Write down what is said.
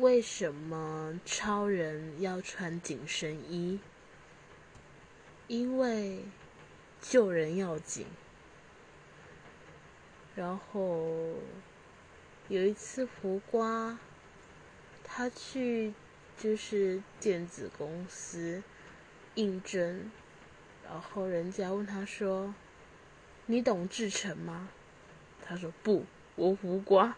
为什么超人要穿紧身衣？因为救人要紧。然后有一次，胡瓜他去就是电子公司应征，然后人家问他说：“你懂制程吗？”他说：“不，我胡瓜。”